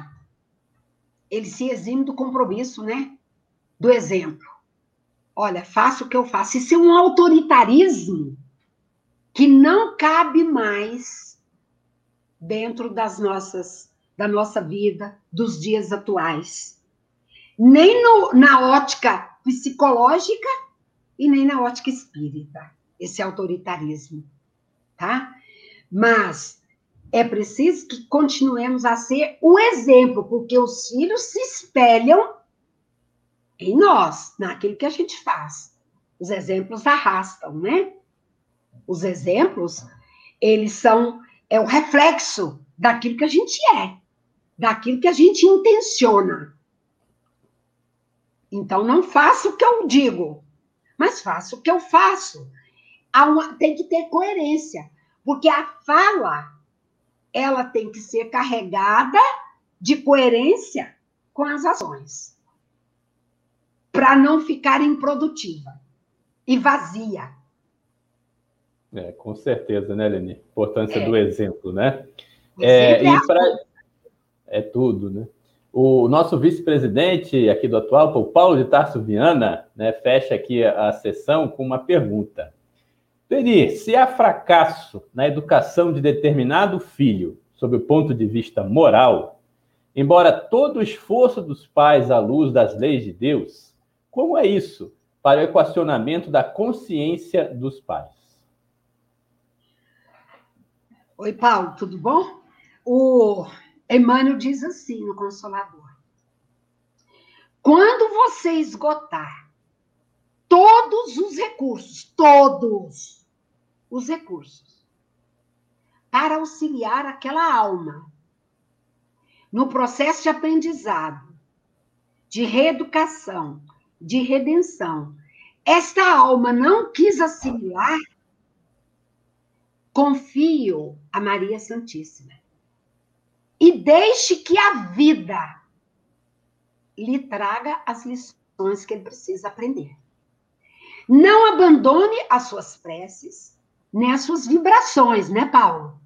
ele se exime do compromisso, né? Do exemplo. Olha, faça o que eu faço. Isso é um autoritarismo que não cabe mais dentro das nossas, da nossa vida, dos dias atuais. Nem no, na ótica psicológica e nem na ótica espírita, esse autoritarismo, tá? Mas é preciso que continuemos a ser o exemplo, porque os filhos se espelham em nós, naquilo que a gente faz. Os exemplos arrastam, né? Os exemplos, eles são é o reflexo daquilo que a gente é, daquilo que a gente intenciona. Então, não faça o que eu digo, mas faça o que eu faço. Uma, tem que ter coerência, porque a fala ela tem que ser carregada de coerência com as ações, para não ficar improdutiva e vazia. É, com certeza, né, Leni? Importância é. do exemplo, né? É, e pra... é tudo, né? O nosso vice-presidente aqui do atual, o Paulo de Tarso Viana, né, fecha aqui a sessão com uma pergunta. Peri, se há fracasso na educação de determinado filho, sob o ponto de vista moral, embora todo o esforço dos pais à luz das leis de Deus, como é isso para o equacionamento da consciência dos pais? Oi, Paulo, tudo bom? O Emmanuel diz assim no Consolador: quando você esgotar todos os recursos, todos os recursos, para auxiliar aquela alma no processo de aprendizado, de reeducação, de redenção, esta alma não quis assimilar, confio a Maria Santíssima. E deixe que a vida lhe traga as lições que ele precisa aprender. Não abandone as suas preces, nem as suas vibrações, né, Paulo?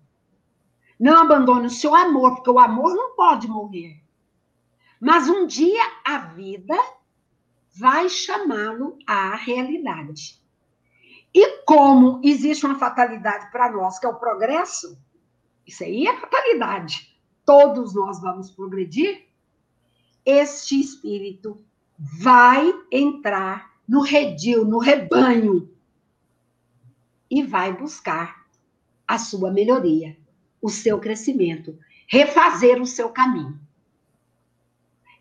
Não abandone o seu amor, porque o amor não pode morrer. Mas um dia a vida vai chamá-lo à realidade. E como existe uma fatalidade para nós, que é o progresso, isso aí é fatalidade. Todos nós vamos progredir. Este espírito vai entrar no redil, no rebanho, e vai buscar a sua melhoria, o seu crescimento, refazer o seu caminho.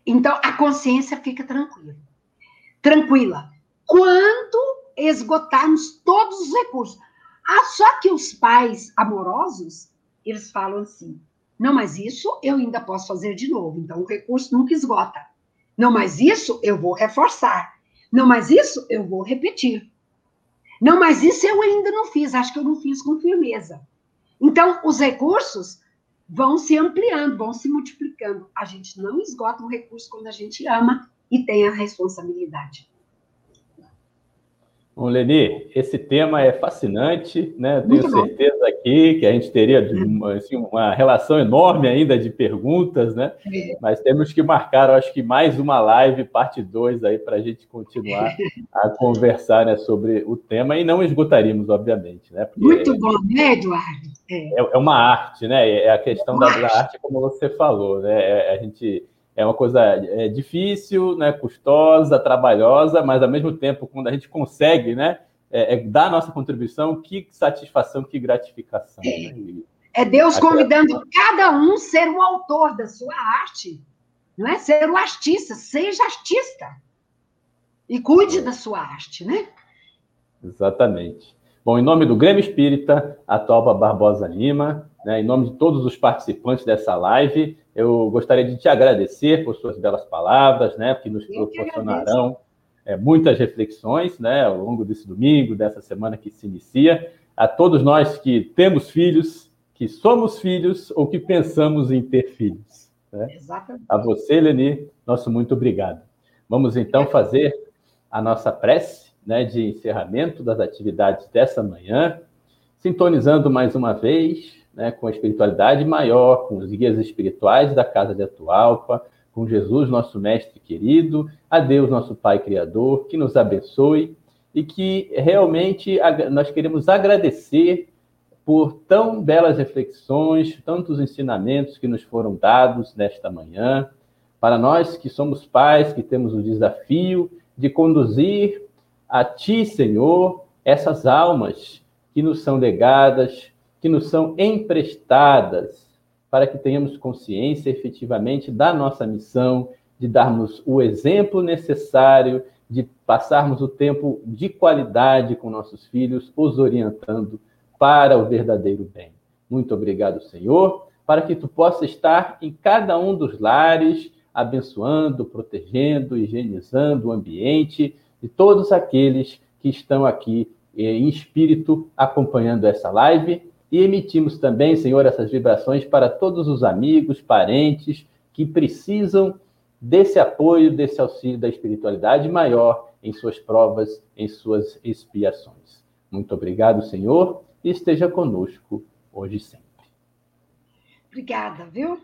Então, a consciência fica tranquila tranquila. Quando esgotarmos todos os recursos. Ah, só que os pais amorosos, eles falam assim: não, mas isso eu ainda posso fazer de novo. Então, o recurso nunca esgota. Não, mas isso eu vou reforçar. Não, mas isso eu vou repetir. Não, mas isso eu ainda não fiz. Acho que eu não fiz com firmeza. Então, os recursos vão se ampliando, vão se multiplicando. A gente não esgota um recurso quando a gente ama e tem a responsabilidade. Bom, Leni, esse tema é fascinante, né? Tenho certeza aqui que a gente teria assim, uma relação enorme ainda de perguntas, né? É. Mas temos que marcar, acho que mais uma live, parte 2, aí, para a gente continuar *laughs* a conversar né, sobre o tema e não esgotaríamos, obviamente, né? Porque Muito bom, né, Eduardo? É. é, é uma arte, né? É a questão da, da, arte, como você falou, né? É, a gente é uma coisa é, difícil, né, custosa, trabalhosa, mas ao mesmo tempo, quando a gente consegue, né, é, é dar a nossa contribuição, que satisfação, que gratificação. É, né? é Deus convidando cada um ser o autor da sua arte, não é? Ser o artista, seja artista e cuide é. da sua arte, né? Exatamente. Bom, em nome do Grêmio Espírita, Atoba Barbosa Lima, né, em nome de todos os participantes dessa live, eu gostaria de te agradecer por suas belas palavras, né, que nos proporcionarão é, muitas reflexões né, ao longo desse domingo, dessa semana que se inicia. A todos nós que temos filhos, que somos filhos ou que pensamos em ter filhos. Né? Exatamente. A você, Leni, nosso muito obrigado. Vamos então fazer a nossa prece né, de encerramento das atividades dessa manhã, sintonizando mais uma vez né, com a espiritualidade maior, com os guias espirituais da Casa de Atualpa, com Jesus, nosso Mestre querido, a Deus, nosso Pai Criador, que nos abençoe e que realmente nós queremos agradecer por tão belas reflexões, tantos ensinamentos que nos foram dados nesta manhã. Para nós que somos pais, que temos o desafio de conduzir a Ti, Senhor, essas almas que nos são legadas, que nos são emprestadas, para que tenhamos consciência efetivamente da nossa missão, de darmos o exemplo necessário, de passarmos o tempo de qualidade com nossos filhos, os orientando para o verdadeiro bem. Muito obrigado, Senhor, para que tu possa estar em cada um dos lares, abençoando, protegendo, higienizando o ambiente de todos aqueles que estão aqui eh, em espírito acompanhando essa live e emitimos também, Senhor, essas vibrações para todos os amigos, parentes que precisam desse apoio, desse auxílio da espiritualidade maior em suas provas, em suas expiações. Muito obrigado, Senhor, e esteja conosco hoje e sempre. Obrigada, viu?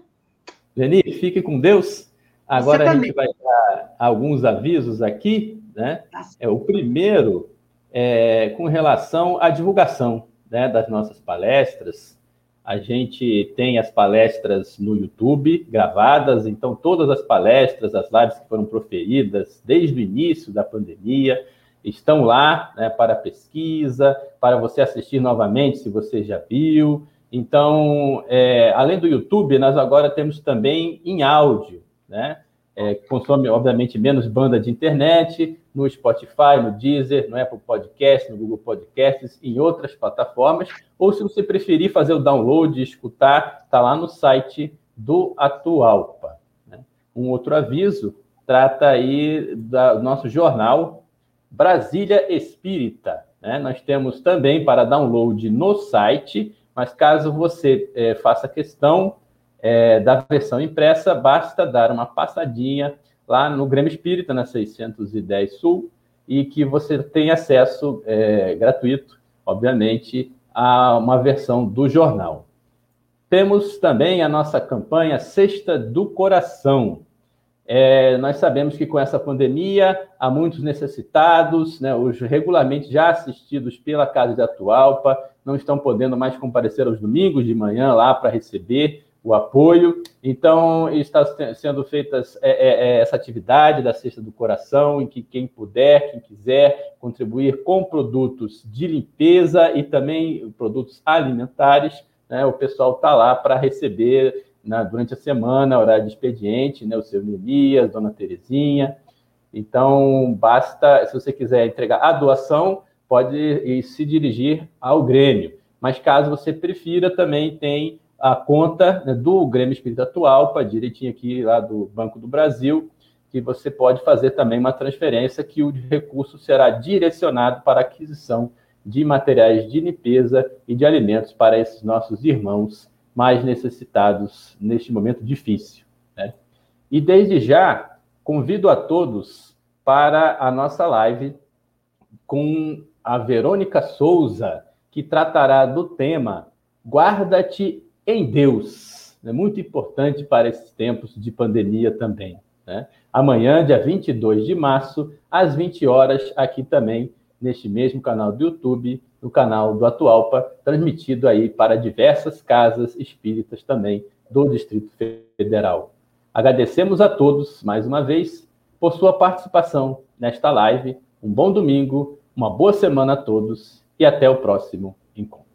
Leni, fique com Deus. Agora a gente vai dar alguns avisos aqui, né? Tá é o primeiro é, com relação à divulgação né, das nossas palestras. A gente tem as palestras no YouTube gravadas, então todas as palestras, as lives que foram proferidas desde o início da pandemia estão lá né, para pesquisa, para você assistir novamente se você já viu. Então, é, além do YouTube, nós agora temos também em áudio, né? É, consome, obviamente, menos banda de internet, no Spotify, no Deezer, no Apple Podcast, no Google Podcasts, em outras plataformas, ou se você preferir fazer o download e escutar, está lá no site do Atualpa. Né? Um outro aviso trata aí do nosso jornal Brasília Espírita. Né? Nós temos também para download no site, mas caso você é, faça questão é, da versão impressa, basta dar uma passadinha lá no Grêmio Espírita, na 610 Sul, e que você tem acesso é, gratuito, obviamente, a uma versão do jornal. Temos também a nossa campanha Sexta do Coração. É, nós sabemos que com essa pandemia há muitos necessitados, né, os regularmente já assistidos pela Casa de Atualpa não estão podendo mais comparecer aos domingos de manhã lá para receber o apoio. Então, está sendo feita é, é, é, essa atividade da Cesta do Coração, em que quem puder, quem quiser contribuir com produtos de limpeza e também produtos alimentares, né, o pessoal está lá para receber né, durante a semana, horário de expediente, né, o seu Neemias, Dona Terezinha. Então, basta, se você quiser entregar a doação, pode se dirigir ao Grêmio. Mas caso você prefira, também tem a conta né, do Grêmio Espírita Atual, direitinho aqui lá do Banco do Brasil, que você pode fazer também uma transferência que o recurso será direcionado para aquisição de materiais de limpeza e de alimentos para esses nossos irmãos mais necessitados neste momento difícil. Né? E desde já, convido a todos para a nossa live com a Verônica Souza, que tratará do tema Guarda-te em Deus. É muito importante para esses tempos de pandemia também. Né? Amanhã, dia 22 de março, às 20 horas, aqui também, neste mesmo canal do YouTube, no canal do Atualpa, transmitido aí para diversas casas espíritas também do Distrito Federal. Agradecemos a todos, mais uma vez, por sua participação nesta live. Um bom domingo, uma boa semana a todos e até o próximo encontro.